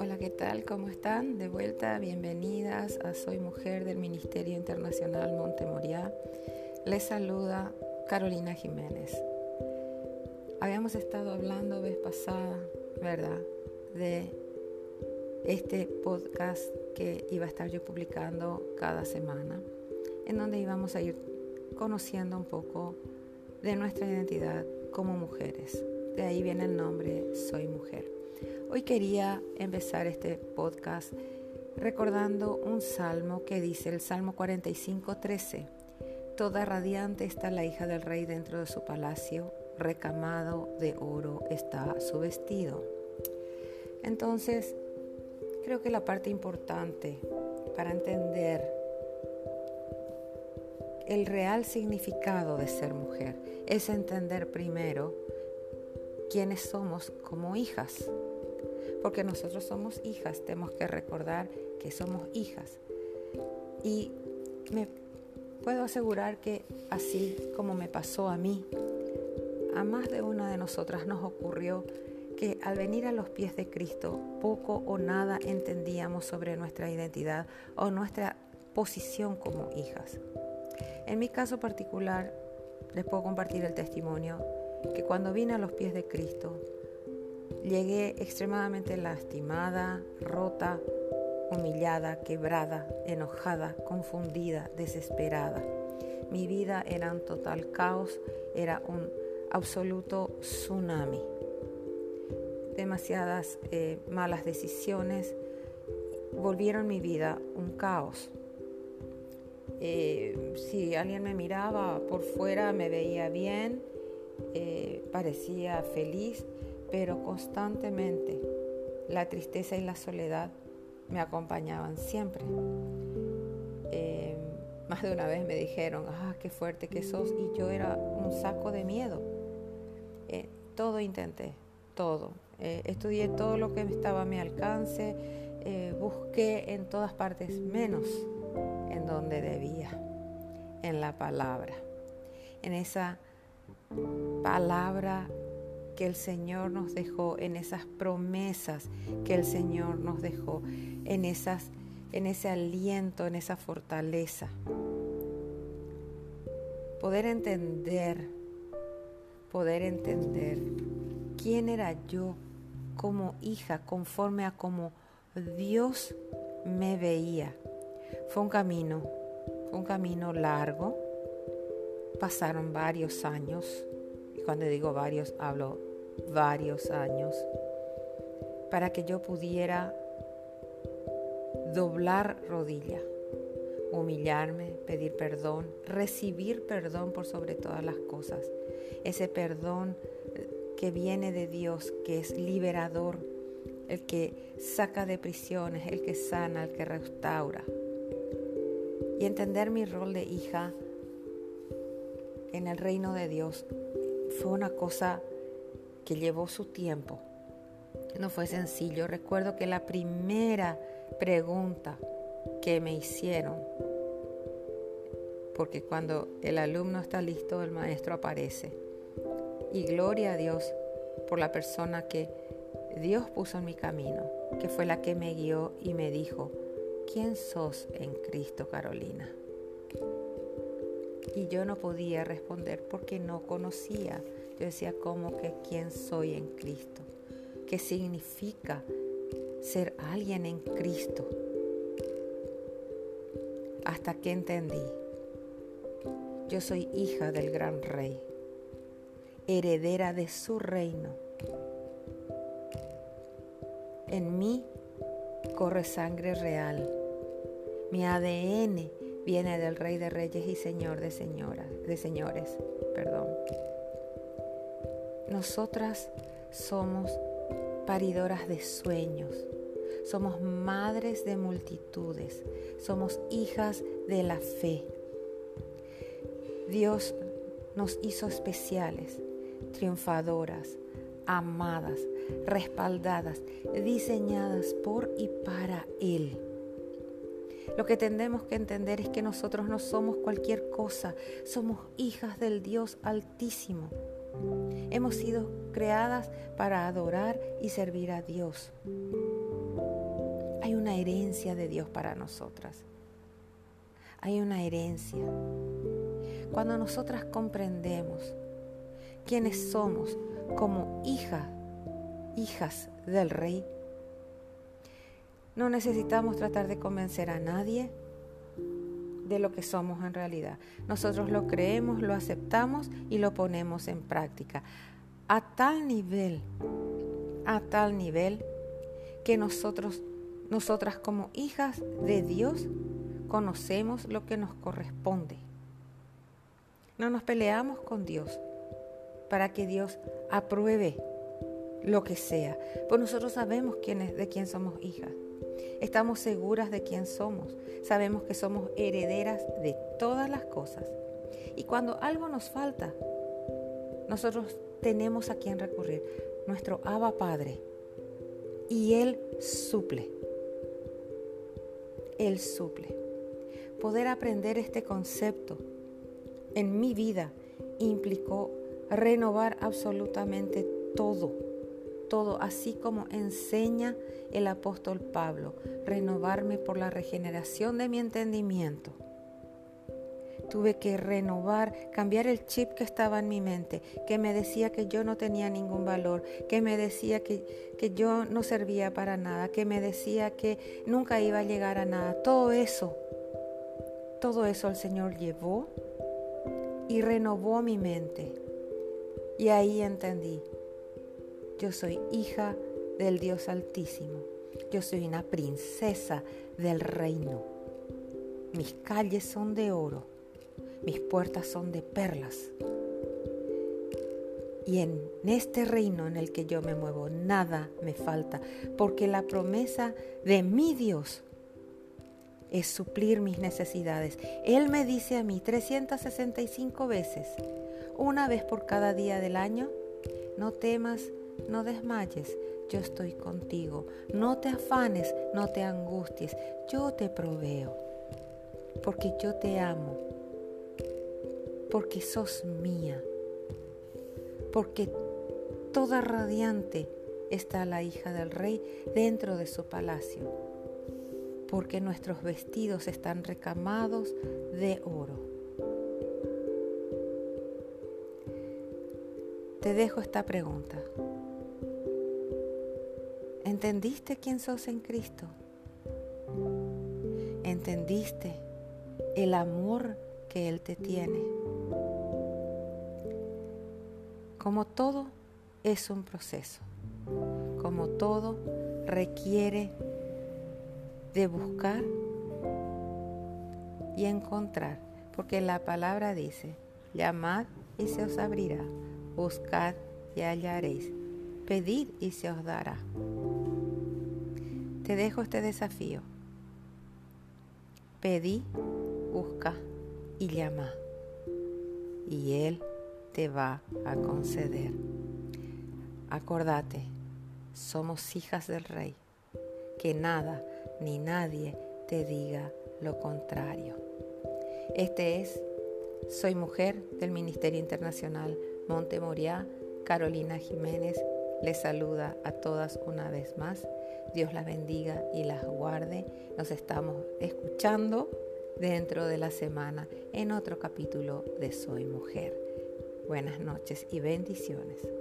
Hola, ¿qué tal? ¿Cómo están? De vuelta, bienvenidas a Soy Mujer del Ministerio Internacional Montemoriá. Les saluda Carolina Jiménez. Habíamos estado hablando vez pasada, ¿verdad? De este podcast que iba a estar yo publicando cada semana, en donde íbamos a ir conociendo un poco de nuestra identidad como mujeres. De ahí viene el nombre Soy Mujer. Hoy quería empezar este podcast recordando un salmo que dice el Salmo 45, 13. Toda radiante está la hija del rey dentro de su palacio, recamado de oro está su vestido. Entonces, creo que la parte importante para entender el real significado de ser mujer es entender primero quiénes somos como hijas. Porque nosotros somos hijas, tenemos que recordar que somos hijas. Y me puedo asegurar que así como me pasó a mí, a más de una de nosotras nos ocurrió que al venir a los pies de Cristo poco o nada entendíamos sobre nuestra identidad o nuestra posición como hijas. En mi caso particular, les puedo compartir el testimonio que cuando vine a los pies de Cristo, llegué extremadamente lastimada, rota, humillada, quebrada, enojada, confundida, desesperada. Mi vida era un total caos, era un absoluto tsunami demasiadas eh, malas decisiones volvieron mi vida un caos. Eh, si alguien me miraba por fuera me veía bien, eh, parecía feliz, pero constantemente la tristeza y la soledad me acompañaban siempre. más de una vez me dijeron, ah, qué fuerte que sos, y yo era un saco de miedo. todo intenté, todo. Eh, estudié todo lo que estaba a mi alcance, eh, busqué en todas partes menos en donde debía, en la palabra, en esa palabra que el Señor nos dejó, en esas promesas que el Señor nos dejó, en, esas, en ese aliento, en esa fortaleza. Poder entender, poder entender quién era yo como hija conforme a como Dios me veía. Fue un camino, un camino largo. Pasaron varios años, y cuando digo varios, hablo varios años, para que yo pudiera doblar rodilla, humillarme, pedir perdón, recibir perdón por sobre todas las cosas. Ese perdón que viene de Dios, que es liberador, el que saca de prisiones, el que sana, el que restaura. Y entender mi rol de hija en el reino de Dios fue una cosa que llevó su tiempo. No fue sencillo. Recuerdo que la primera pregunta que me hicieron, porque cuando el alumno está listo, el maestro aparece y gloria a Dios por la persona que Dios puso en mi camino, que fue la que me guió y me dijo, ¿quién sos en Cristo, Carolina? Y yo no podía responder porque no conocía. Yo decía, ¿cómo que quién soy en Cristo? ¿Qué significa ser alguien en Cristo? Hasta que entendí, yo soy hija del gran rey heredera de su reino. En mí corre sangre real. Mi ADN viene del Rey de Reyes y Señor de señoras, de señores, perdón. Nosotras somos paridoras de sueños. Somos madres de multitudes. Somos hijas de la fe. Dios nos hizo especiales triunfadoras, amadas, respaldadas, diseñadas por y para Él. Lo que tenemos que entender es que nosotros no somos cualquier cosa, somos hijas del Dios Altísimo. Hemos sido creadas para adorar y servir a Dios. Hay una herencia de Dios para nosotras. Hay una herencia. Cuando nosotras comprendemos quiénes somos como hijas, hijas del Rey, no necesitamos tratar de convencer a nadie de lo que somos en realidad. Nosotros lo creemos, lo aceptamos y lo ponemos en práctica. A tal nivel, a tal nivel que nosotros, nosotras como hijas de Dios, conocemos lo que nos corresponde. No nos peleamos con Dios para que Dios apruebe lo que sea, pues nosotros sabemos quién es, de quién somos hijas. Estamos seguras de quién somos. Sabemos que somos herederas de todas las cosas. Y cuando algo nos falta, nosotros tenemos a quien recurrir, nuestro Abba Padre. Y Él suple. Él suple. Poder aprender este concepto en mi vida implicó renovar absolutamente todo todo, así como enseña el apóstol Pablo, renovarme por la regeneración de mi entendimiento. Tuve que renovar, cambiar el chip que estaba en mi mente, que me decía que yo no tenía ningún valor, que me decía que, que yo no servía para nada, que me decía que nunca iba a llegar a nada. Todo eso, todo eso el Señor llevó y renovó mi mente. Y ahí entendí, yo soy hija del Dios Altísimo. Yo soy una princesa del reino. Mis calles son de oro. Mis puertas son de perlas. Y en este reino en el que yo me muevo, nada me falta, porque la promesa de mi Dios es suplir mis necesidades. Él me dice a mí 365 veces, una vez por cada día del año, no temas no desmayes, yo estoy contigo. No te afanes, no te angusties, yo te proveo. Porque yo te amo. Porque sos mía. Porque toda radiante está la hija del rey dentro de su palacio. Porque nuestros vestidos están recamados de oro. Te dejo esta pregunta. ¿Entendiste quién sos en Cristo? ¿Entendiste el amor que Él te tiene? Como todo es un proceso, como todo requiere de buscar y encontrar, porque la palabra dice, llamad y se os abrirá, buscad y hallaréis, pedid y se os dará. Te dejo este desafío. Pedí, busca y llama. Y Él te va a conceder. Acordate, somos hijas del Rey. Que nada ni nadie te diga lo contrario. Este es Soy Mujer del Ministerio Internacional Monte Moriá. Carolina Jiménez les saluda a todas una vez más Dios las bendiga y las guarde. Nos estamos escuchando dentro de la semana en otro capítulo de Soy Mujer. Buenas noches y bendiciones.